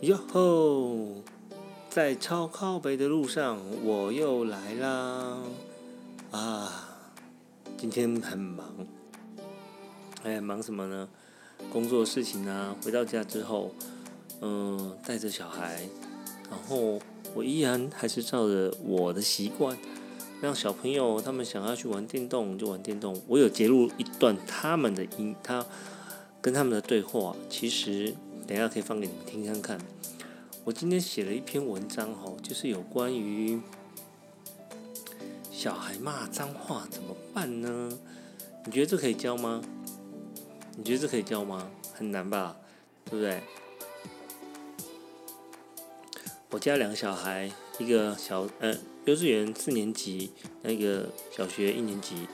哟吼，在超靠北的路上，我又来啦！啊，今天很忙，哎，忙什么呢？工作事情啊。回到家之后，嗯，带着小孩，然后我依然还是照着我的习惯，让小朋友他们想要去玩电动就玩电动。我有截录一段他们的音，他跟他们的对话，其实。等下可以放给你们听看看。我今天写了一篇文章哈，就是有关于小孩骂脏话怎么办呢？你觉得这可以教吗？你觉得这可以教吗？很难吧，对不对？我家两个小孩，一个小呃幼稚园四年级，那个小学一年级。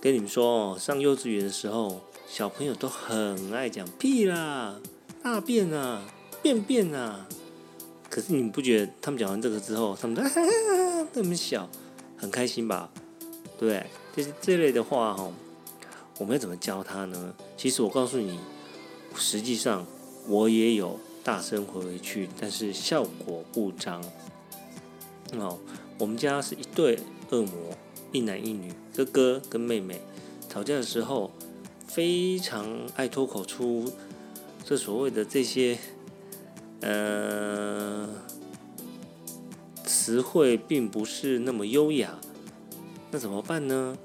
跟你们说哦，上幼稚园的时候，小朋友都很爱讲屁啦。大便啊，便便啊！可是你不觉得他们讲完这个之后，他们都那么小，很开心吧？对，就是这类的话哈，我们要怎么教他呢？其实我告诉你，实际上我也有大声回回去，但是效果不彰。哦，我们家是一对恶魔，一男一女，哥哥跟妹妹吵架的时候，非常爱脱口出。这所谓的这些，呃，词汇并不是那么优雅，那怎么办呢？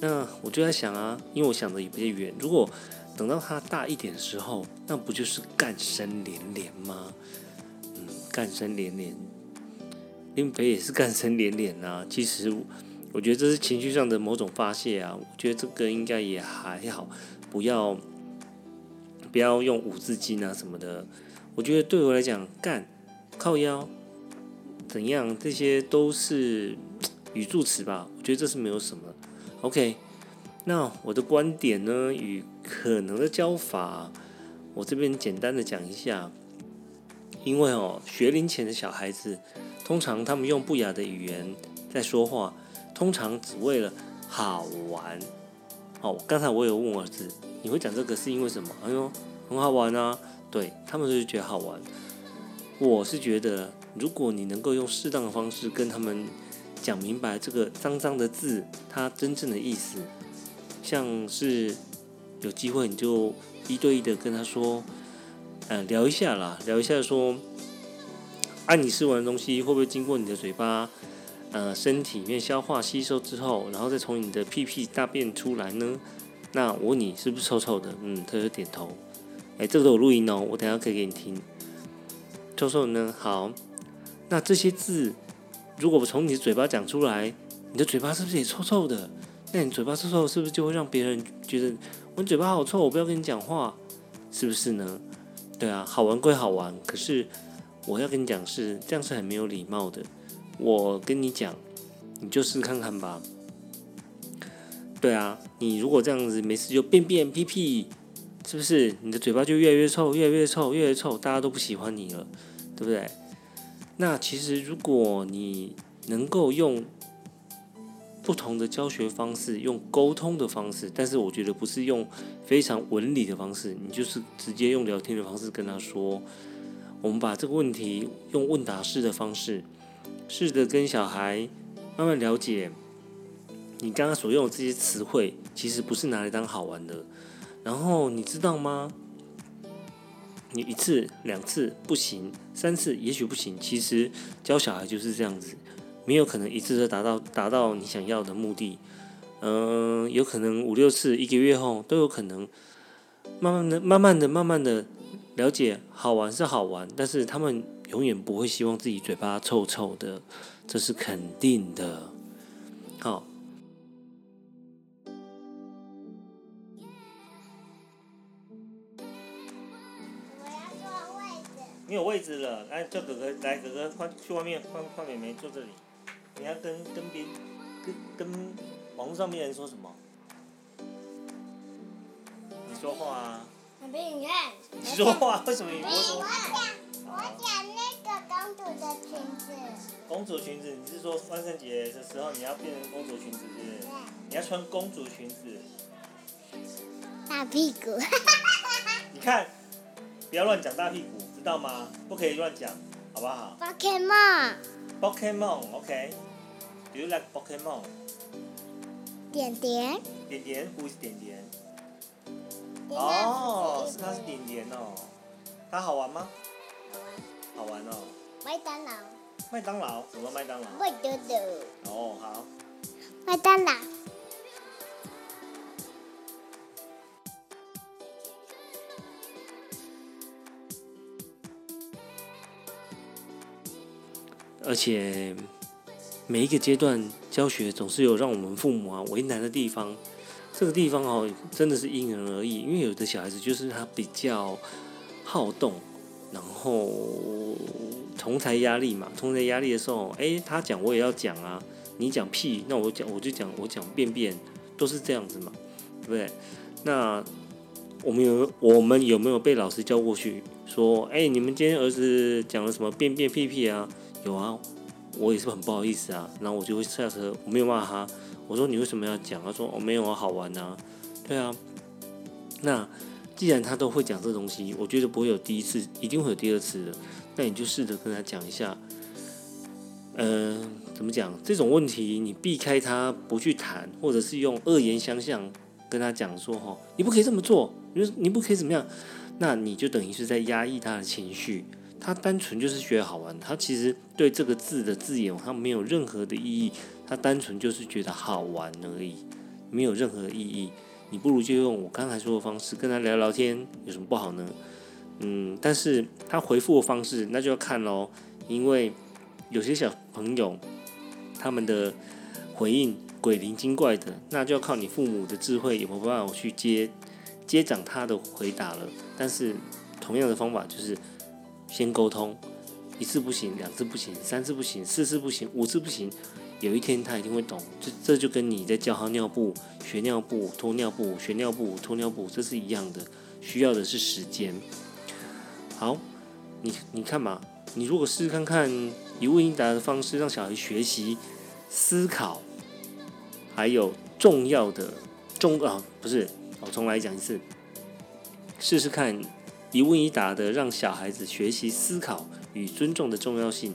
那我就在想啊，因为我想的也比较远。如果等到他大一点的时候，那不就是干声连连吗？嗯，干声连连，林北也是干声连连啊。其实我觉得这是情绪上的某种发泄啊。我觉得这个应该也还好，不要。不要用五字经啊什么的，我觉得对我来讲，干靠腰怎样，这些都是语助词吧。我觉得这是没有什么。OK，那我的观点呢，与可能的教法，我这边简单的讲一下。因为哦，学龄前的小孩子，通常他们用不雅的语言在说话，通常只为了好玩。哦，刚才我有问我儿子。你会讲这个是因为什么？哎呦，很好玩啊！对他们就是觉得好玩。我是觉得，如果你能够用适当的方式跟他们讲明白这个脏脏的字它真正的意思，像是有机会你就一对一的跟他说，呃，聊一下啦，聊一下说，啊，你吃完的东西会不会经过你的嘴巴，呃，身体里面消化吸收之后，然后再从你的屁屁大便出来呢？那我问你是不是臭臭的？嗯，他就点头。哎，这个都有录音哦，我等下可以给你听。臭臭呢？好，那这些字如果我从你的嘴巴讲出来，你的嘴巴是不是也臭臭的？那你嘴巴臭臭，是不是就会让别人觉得我嘴巴好臭，我不要跟你讲话，是不是呢？对啊，好玩归好玩，可是我要跟你讲是这样是很没有礼貌的。我跟你讲，你就试看看吧。对啊，你如果这样子没事就便便屁屁，是不是你的嘴巴就越来越臭，越来越臭，越来越臭，大家都不喜欢你了，对不对？那其实如果你能够用不同的教学方式，用沟通的方式，但是我觉得不是用非常文理的方式，你就是直接用聊天的方式跟他说，我们把这个问题用问答式的方式，试着跟小孩慢慢了解。你刚刚所用的这些词汇，其实不是拿来当好玩的。然后你知道吗？你一次、两次不行，三次也许不行。其实教小孩就是这样子，没有可能一次就达到达到你想要的目的。嗯，有可能五六次，一个月后都有可能。慢慢的、慢慢的、慢慢的了解，好玩是好玩，但是他们永远不会希望自己嘴巴臭臭的，这是肯定的。好。没有位置了，来叫哥哥来，哥哥换去外面换换妹妹坐这里。你要跟跟别跟跟网络上面人说什么？你说话啊！你看。你说话为什么你不说？我讲我讲那个公主的裙子。公主裙子，你是说万圣节的时候你要变成公主裙子，是不是？你要穿公主裙子。大屁股。你看，不要乱讲大屁股。道吗？不可以乱讲，好不好 Pokemon？Pokemon，OK？Do you like Pokemon？点点点点，Who is 点点？哦，是他是点点哦。它好玩吗？好玩哦。麦当劳，麦当劳，什么麦当劳？麦当劳，哦，好。麦当劳。而且每一个阶段教学总是有让我们父母啊为难的地方。这个地方哦，真的是因人而异，因为有的小孩子就是他比较好动，然后同台压力嘛，同台压力的时候，诶，他讲我也要讲啊，你讲屁，那我讲我就讲我讲便便，都是这样子嘛，对不对？那我们有我们有没有被老师叫过去说，诶，你们今天儿子讲了什么便便屁屁啊？有啊，我也是很不好意思啊，然后我就会下车，我没有骂他。我说你为什么要讲？他说哦没有啊，好玩啊，对啊。那既然他都会讲这东西，我觉得不会有第一次，一定会有第二次的。那你就试着跟他讲一下，呃，怎么讲这种问题，你避开他不去谈，或者是用恶言相向跟他讲说哈，你不可以这么做，你你不可以怎么样，那你就等于是在压抑他的情绪。他单纯就是觉得好玩，他其实对这个字的字眼，他没有任何的意义。他单纯就是觉得好玩而已，没有任何意义。你不如就用我刚才说的方式跟他聊聊天，有什么不好呢？嗯，但是他回复的方式那就要看喽，因为有些小朋友他们的回应鬼灵精怪的，那就要靠你父母的智慧有没有办法去接接掌他的回答了。但是同样的方法就是先沟通，一次不行，两次不行，三次不行，四次不行，五次不行。有一天他一定会懂，这这就跟你在教他尿布、学尿布、脱尿布、学尿布、脱尿布，这是一样的，需要的是时间。好，你你看嘛，你如果试试看看以问一答的方式，让小孩学习思考，还有重要的重啊，不是，我重来讲一次，试试看一问一答的，让小孩子学习思考与尊重的重要性。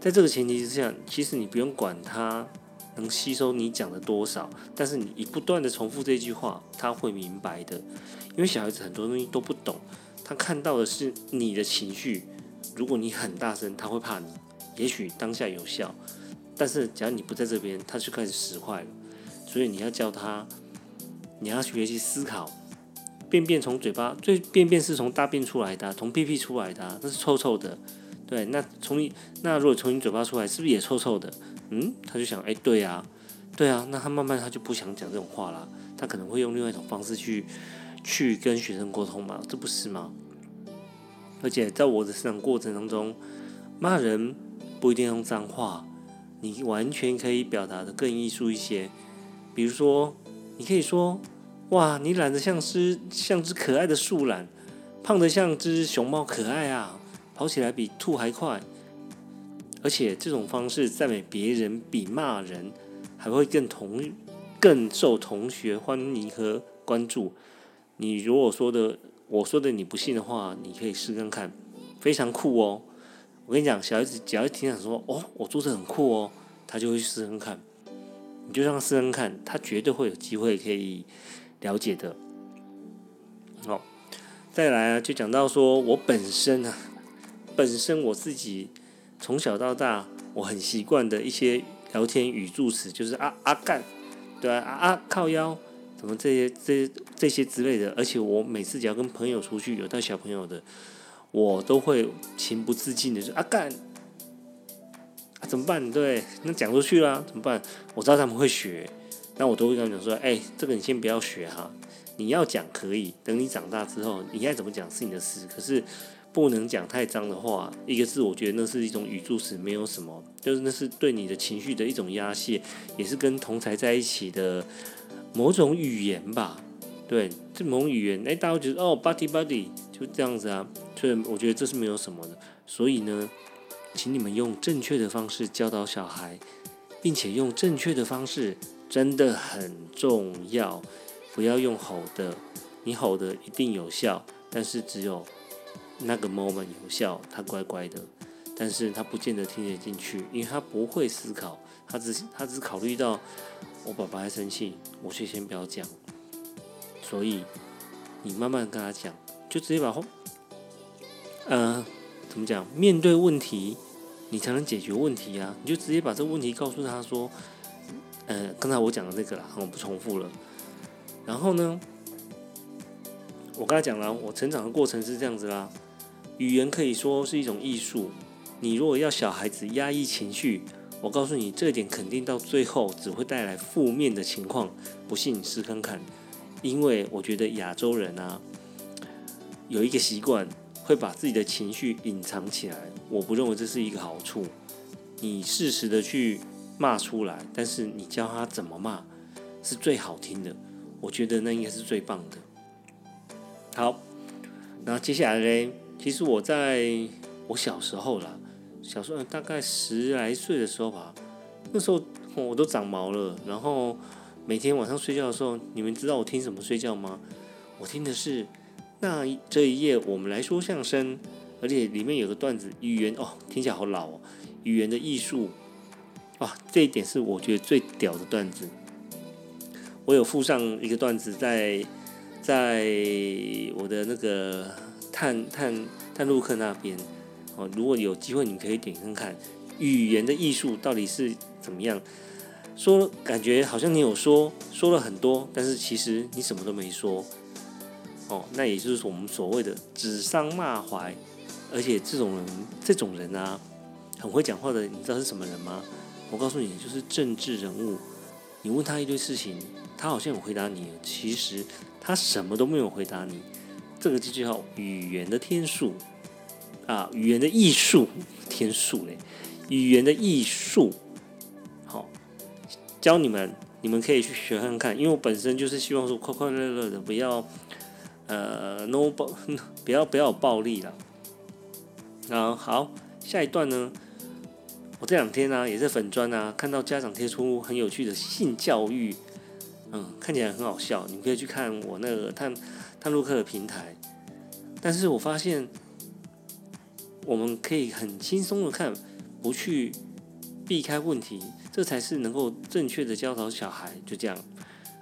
在这个前提之下，其实你不用管他能吸收你讲的多少，但是你一不断的重复这句话，他会明白的。因为小孩子很多东西都不懂，他看到的是你的情绪。如果你很大声，他会怕你。也许当下有效，但是只要你不在这边，他就开始使坏了。所以你要教他，你要学习思考。便便从嘴巴，最便便是从大便出来的，从屁屁出来的，那是臭臭的。对，那从你那如果从你嘴巴出来，是不是也臭臭的？嗯，他就想，哎，对呀，对啊，那他慢慢他就不想讲这种话啦，他可能会用另外一种方式去去跟学生沟通嘛，这不是吗？而且在我的成长过程当中，骂人不一定用脏话，你完全可以表达的更艺术一些。比如说，你可以说，哇，你懒得像只像只可爱的树懒，胖得像只熊猫可爱啊。跑起来比兔还快，而且这种方式赞美别人比骂人还会更同更受同学欢迎和关注。你如果说的我说的你不信的话，你可以试看看，非常酷哦！我跟你讲，小孩子只要一听讲说哦，我做的很酷哦，他就会试试看。你就让他试试看，他绝对会有机会可以了解的。好，再来啊，就讲到说我本身啊。本身我自己从小到大，我很习惯的一些聊天语助词，就是啊啊干，对啊啊靠腰，什么这些这这些之类的。而且我每次只要跟朋友出去，有带小朋友的，我都会情不自禁的说啊干，怎么办？对，那讲出去啦，怎么办？我知道他们会学，那我都会跟他讲说，哎，这个你先不要学哈，你要讲可以，等你长大之后，你该怎么讲是你的事，可是。不能讲太脏的话，一个字，我觉得那是一种语助词，没有什么，就是那是对你的情绪的一种压泄，也是跟同才在一起的某种语言吧。对，这某种语言，哎，大家觉得哦，buddy buddy，就这样子啊。所以我觉得这是没有什么的。所以呢，请你们用正确的方式教导小孩，并且用正确的方式真的很重要。不要用吼的，你吼的一定有效，但是只有。那个 moment 有效，他乖乖的，但是他不见得听得进去，因为他不会思考，他只他只考虑到我爸爸在生气，我却先不要讲。所以你慢慢跟他讲，就直接把后，呃，怎么讲？面对问题，你才能解决问题啊！你就直接把这个问题告诉他说，呃，刚才我讲的那个啦，我不重复了。然后呢，我刚才讲了，我成长的过程是这样子啦。语言可以说是一种艺术。你如果要小孩子压抑情绪，我告诉你，这点肯定到最后只会带来负面的情况。不信你试看看。因为我觉得亚洲人啊，有一个习惯，会把自己的情绪隐藏起来。我不认为这是一个好处。你适时的去骂出来，但是你教他怎么骂，是最好听的。我觉得那应该是最棒的。好，然后接下来嘞，其实我在我小时候啦，小时候大概十来岁的时候吧，那时候我都长毛了，然后每天晚上睡觉的时候，你们知道我听什么睡觉吗？我听的是那这一夜我们来说相声，而且里面有个段子，语言哦，听起来好老哦，语言的艺术，啊，这一点是我觉得最屌的段子。我有附上一个段子在在我的那个探探探路客那边哦，如果有机会，你可以点看看语言的艺术到底是怎么样。说感觉好像你有说说了很多，但是其实你什么都没说哦。那也就是我们所谓的指桑骂槐，而且这种人这种人啊，很会讲话的，你知道是什么人吗？我告诉你，就是政治人物。你问他一堆事情。他好像有回答你，其实他什么都没有回答你。这个就叫语言的天数啊，语言的艺术天数嘞，语言的艺术。好，教你们，你们可以去学看看。因为我本身就是希望说快快乐乐的，不要呃 no 暴，不要不要暴力了。啊，好，下一段呢，我这两天呢也在粉砖啊，看到家长贴出很有趣的性教育。嗯，看起来很好笑，你可以去看我那个探探路客的平台。但是我发现，我们可以很轻松的看，不去避开问题，这才是能够正确的教导小孩。就这样，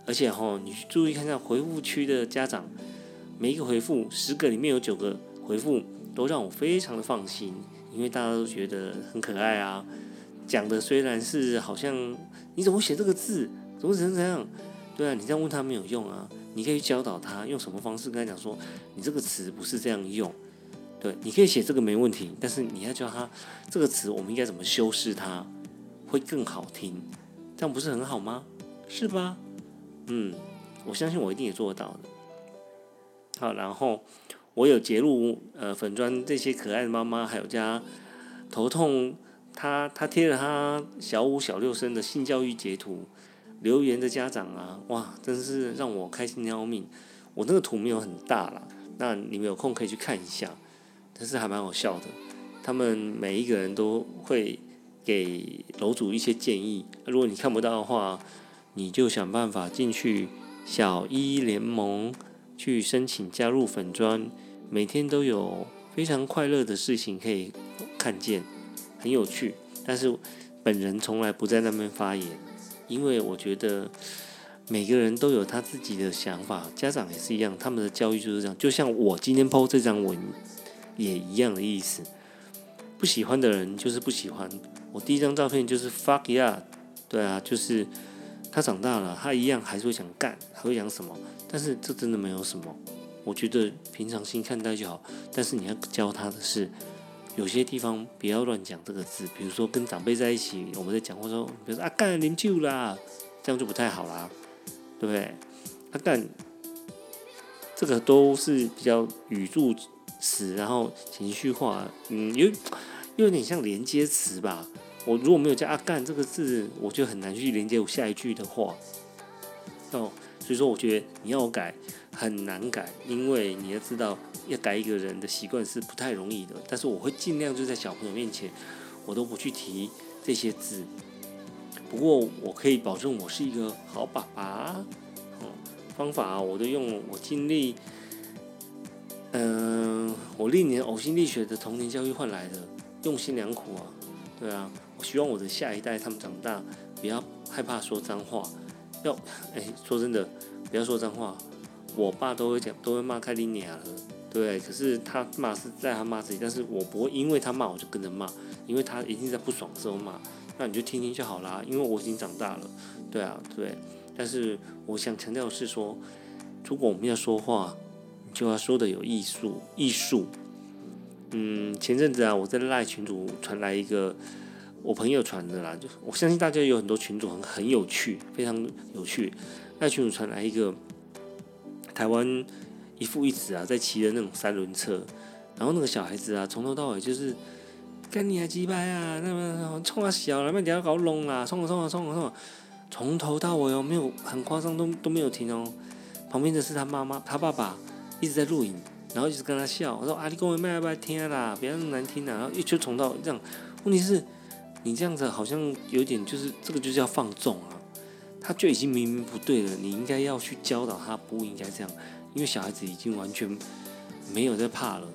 而且哈，你注意看看回复区的家长，每一个回复十个里面有九个回复都让我非常的放心，因为大家都觉得很可爱啊。讲的虽然是好像你怎么写这个字，怎么怎么怎样。对啊，你这样问他没有用啊！你可以教导他用什么方式跟他讲说，你这个词不是这样用。对，你可以写这个没问题，但是你要教他这个词我们应该怎么修饰它，会更好听，这样不是很好吗？是吧？嗯，我相信我一定也做得到的。好，然后我有截录呃粉砖这些可爱的妈妈，还有家头痛，他他贴了他小五小六生的性教育截图。留言的家长啊，哇，真是让我开心的要命。我那个图没有很大了，那你们有空可以去看一下，但是还蛮好笑的。他们每一个人都会给楼主一些建议，如果你看不到的话，你就想办法进去小一联盟去申请加入粉砖，每天都有非常快乐的事情可以看见，很有趣。但是本人从来不在那边发言。因为我觉得每个人都有他自己的想法，家长也是一样，他们的教育就是这样。就像我今天抛这张文也一样的意思，不喜欢的人就是不喜欢。我第一张照片就是 fuck yeah，对啊，就是他长大了，他一样还是会想干，还会想什么，但是这真的没有什么，我觉得平常心看待就好。但是你要教他的是。有些地方不要乱讲这个字，比如说跟长辈在一起，我们在讲话说，比如说啊干啉酒啦，这样就不太好啦，对不对？啊干，这个都是比较语助词，然后情绪化，嗯，有又有点像连接词吧。我如果没有加啊干这个字，我就很难去连接我下一句的话。哦，所以说我觉得你要我改很难改，因为你要知道。要改一个人的习惯是不太容易的，但是我会尽量就在小朋友面前，我都不去提这些字。不过我可以保证我是一个好爸爸。方法我都用我尽力，嗯，我历年呕心沥血的童年教育换来的，用心良苦啊，对啊，我希望我的下一代他们长大不要害怕说脏话，要哎说真的不要说脏话，我爸都会讲都会骂开你娘了，对，可是他骂是在他骂自己，但是我不会因为他骂我就跟着骂，因为他一定在不爽的时候骂，那你就听听就好啦，因为我已经长大了，对啊，对，但是我想强调的是说，如果我们要说话。就要说的有艺术，艺术。嗯，前阵子啊，我在赖群主传来一个我朋友传的啦，就我相信大家有很多群主很很有趣，非常有趣。那群主传来一个台湾一父一子啊，在骑的那种三轮车，然后那个小孩子啊，从头到尾就是跟你啊鸡巴啊，那么冲啊小，那么底下搞弄啦，冲啊冲啊冲啊冲啊，从头到尾哦，没有很夸张，都都没有停哦。旁边的是他妈妈，他爸爸。一直在录影，然后一直跟他笑。我说：“啊，你跟我麦不要听啦，不要那么难听啦。”然后一直冲到这样，问题是，你这样子好像有点就是这个就叫放纵啊。他就已经明明不对了，你应该要去教导他不应该这样，因为小孩子已经完全没有在怕了。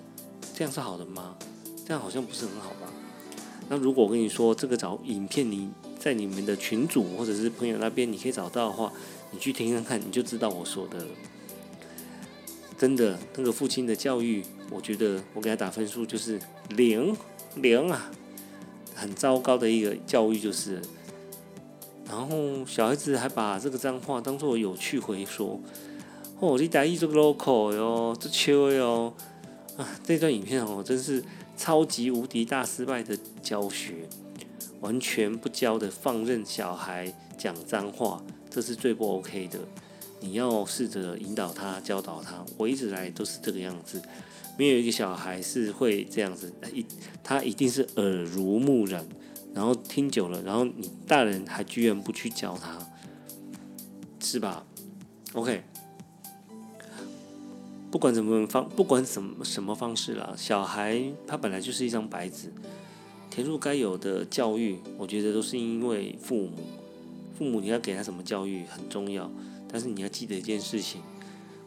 这样是好的吗？这样好像不是很好吧？那如果我跟你说这个找影片，你在你们的群组或者是朋友那边你可以找到的话，你去听看看，你就知道我说的了。真的，那个父亲的教育，我觉得我给他打分数就是零零啊，很糟糕的一个教育就是。然后小孩子还把这个脏话当做有趣回说，哦，你打一这个 local 哟，这秋哟，啊，这段影片哦，真是超级无敌大失败的教学，完全不教的放任小孩讲脏话，这是最不 OK 的。你要试着引导他、教导他。我一直来都是这个样子，没有一个小孩是会这样子，一他一定是耳濡目染，然后听久了，然后你大人还居然不去教他，是吧？OK，不管怎么方，不管什么什么方式啦，小孩他本来就是一张白纸，填入该有的教育，我觉得都是因为父母，父母你要给他什么教育很重要。但是你要记得一件事情，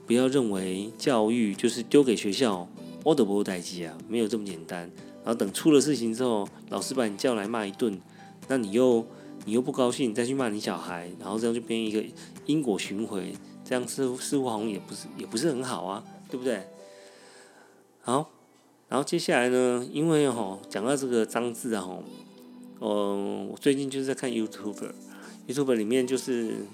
不要认为教育就是丢给学校，我都不会待机啊，没有这么简单。然后等出了事情之后，老师把你叫来骂一顿，那你又你又不高兴，再去骂你小孩，然后这样就变一个因果循环，这样似乎似乎好像也不是也不是很好啊，对不对？好，然后接下来呢，因为哈讲到这个脏字啊，嗯，我最近就是在看 YouTube，YouTube 里面就是。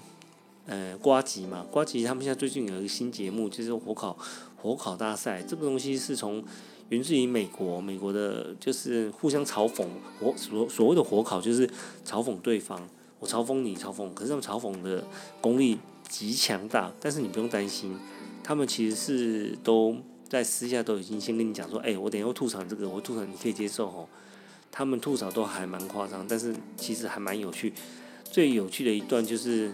呃，瓜吉嘛，瓜吉他们现在最近有一个新节目，就是火烤火烤大赛。这个东西是从源自于美国，美国的就是互相嘲讽火所所谓的火烤，就是嘲讽对方，我嘲讽你，嘲讽。可是他们嘲讽的功力极强大，但是你不用担心，他们其实是都在私下都已经先跟你讲说，哎，我等下要吐槽这个，我吐槽你可以接受吼。他们吐槽都还蛮夸张，但是其实还蛮有趣。最有趣的一段就是。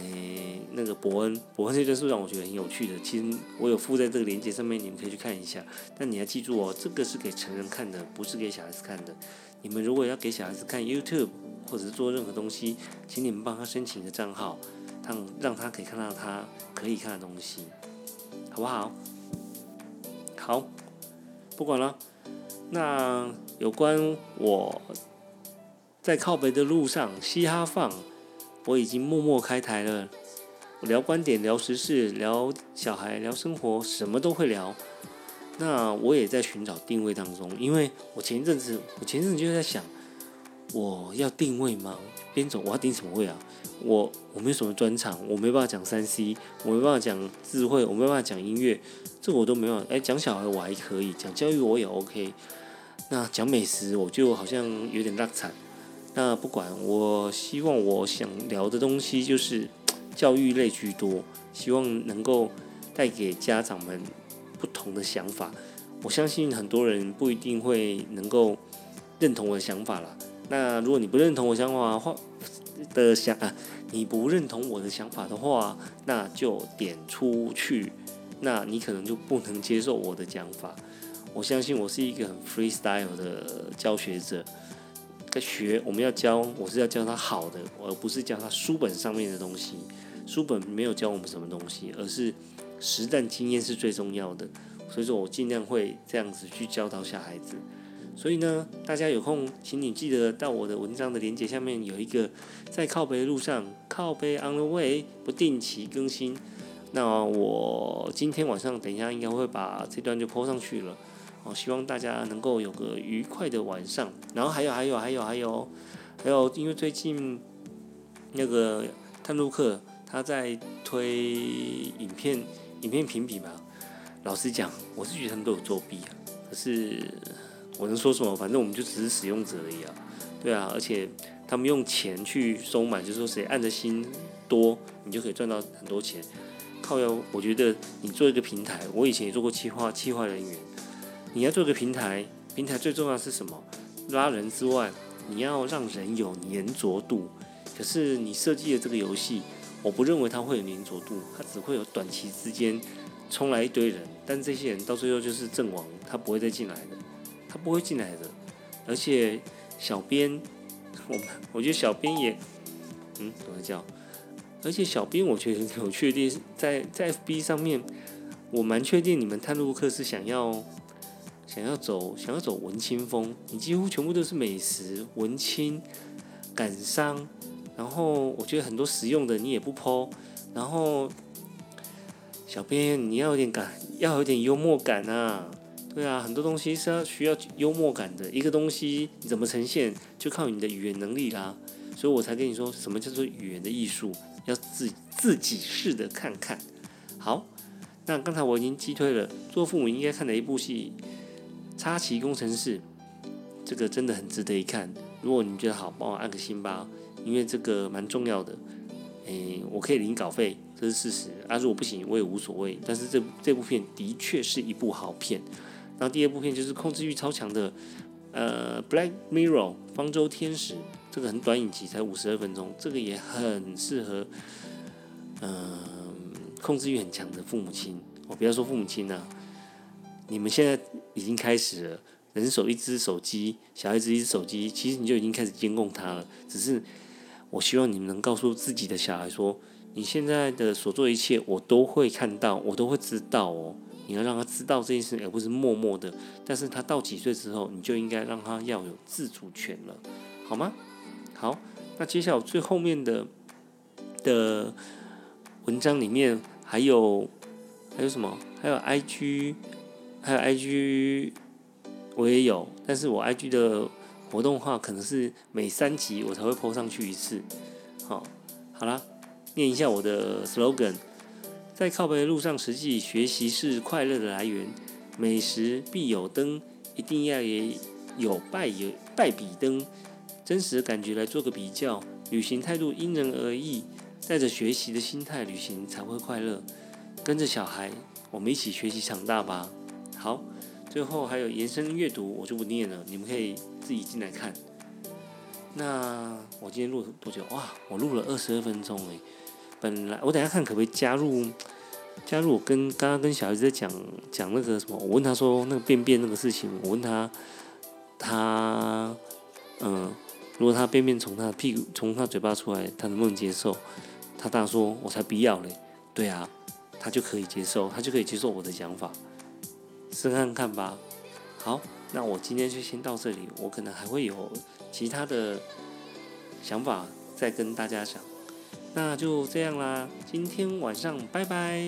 诶，那个伯恩，伯恩这段是让我觉得很有趣的。其实我有附在这个链接上面，你们可以去看一下。但你要记住哦，这个是给成人看的，不是给小孩子看的。你们如果要给小孩子看 YouTube 或者是做任何东西，请你们帮他申请一个账号，让让他可以看到他可以看的东西，好不好？好，不管了。那有关我在靠北的路上嘻哈放。我已经默默开台了，聊观点、聊时事、聊小孩、聊生活，什么都会聊。那我也在寻找定位当中，因为我前一阵子，我前一阵子就在想，我要定位吗？边走我要定什么位啊？我我没有什么专场，我没办法讲三 C，我没办法讲智慧，我没办法讲音乐，这我都没有。哎，讲小孩我还可以，讲教育我也 OK。那讲美食我就好像有点烂惨。那不管，我希望我想聊的东西就是 教育类居多，希望能够带给家长们不同的想法。我相信很多人不一定会能够认同我的想法了。那如果你不认同我想法的话的想啊，你不认同我的想法的话，那就点出去。那你可能就不能接受我的讲法。我相信我是一个很 freestyle 的教学者。在学，我们要教，我是要教他好的，而不是教他书本上面的东西。书本没有教我们什么东西，而是实战经验是最重要的。所以说我尽量会这样子去教导小孩子。所以呢，大家有空，请你记得到我的文章的链接下面有一个在靠背的路上，靠背 on the way 不定期更新。那我今天晚上等一下应该会把这段就 po 上去了。哦，希望大家能够有个愉快的晚上。然后还有还有还有还有还有，因为最近那个探路客他在推影片影片评比嘛，老实讲，我是觉得他们都有作弊啊。可是我能说什么？反正我们就只是使用者而已啊。对啊，而且他们用钱去收买，就是说谁按的心多，你就可以赚到很多钱。靠要，我觉得你做一个平台，我以前也做过企划企划人员。你要做个平台，平台最重要是什么？拉人之外，你要让人有粘着度。可是你设计的这个游戏，我不认为它会有粘着度，它只会有短期之间冲来一堆人，但这些人到最后就是阵亡，他不会再进来的，他不会进来的。而且小编，我我觉得小编也，嗯，怎么叫？而且小编我觉得有确定在在 FB 上面，我蛮确定你们探路客是想要。想要走想要走文青风，你几乎全部都是美食、文青、感伤，然后我觉得很多实用的你也不剖，然后小编你要有点感，要有点幽默感啊，对啊，很多东西是要需要幽默感的，一个东西你怎么呈现，就靠你的语言能力啦，所以我才跟你说什么叫做语言的艺术，要自自己试的看看。好，那刚才我已经击退了，做父母应该看的一部戏。插旗工程师，这个真的很值得一看。如果你觉得好，帮我按个心吧，因为这个蛮重要的。诶，我可以领稿费，这是事实。啊，如果不行，我也无所谓。但是这这部片的确是一部好片。然后第二部片就是控制欲超强的，呃，《Black Mirror》方舟天使，这个很短影集，才五十二分钟，这个也很适合，嗯，控制欲很强的父母亲。我不要说父母亲啊。你们现在已经开始了，人手一只手机，小孩子一只手机，其实你就已经开始监控他了。只是我希望你们能告诉自己的小孩说，你现在的所做一切，我都会看到，我都会知道哦。你要让他知道这件事，而不是默默的。但是他到几岁之后，你就应该让他要有自主权了，好吗？好，那接下来最后面的的文章里面还有还有什么？还有 I G。还有 IG，我也有，但是我 IG 的活动话，可能是每三集我才会 po 上去一次。好，好啦，念一下我的 slogan：在靠背的路上，实际学习是快乐的来源。美食必有灯，一定要也有拜有拜比灯，真实的感觉来做个比较。旅行态度因人而异，带着学习的心态旅行才会快乐。跟着小孩，我们一起学习长大吧。好，最后还有延伸阅读，我就不念了，你们可以自己进来看。那我今天录多久？哇，我录了二十二分钟诶。本来我等下看可不可以加入加入我跟刚刚跟小孩子在讲讲那个什么，我问他说那个便便那个事情，我问他他嗯，如果他便便从他屁股从他嘴巴出来，他能不能接受？他当然说，我才不要嘞。对啊，他就可以接受，他就可以接受我的想法。试看看吧。好，那我今天就先到这里。我可能还会有其他的想法再跟大家讲。那就这样啦，今天晚上拜拜。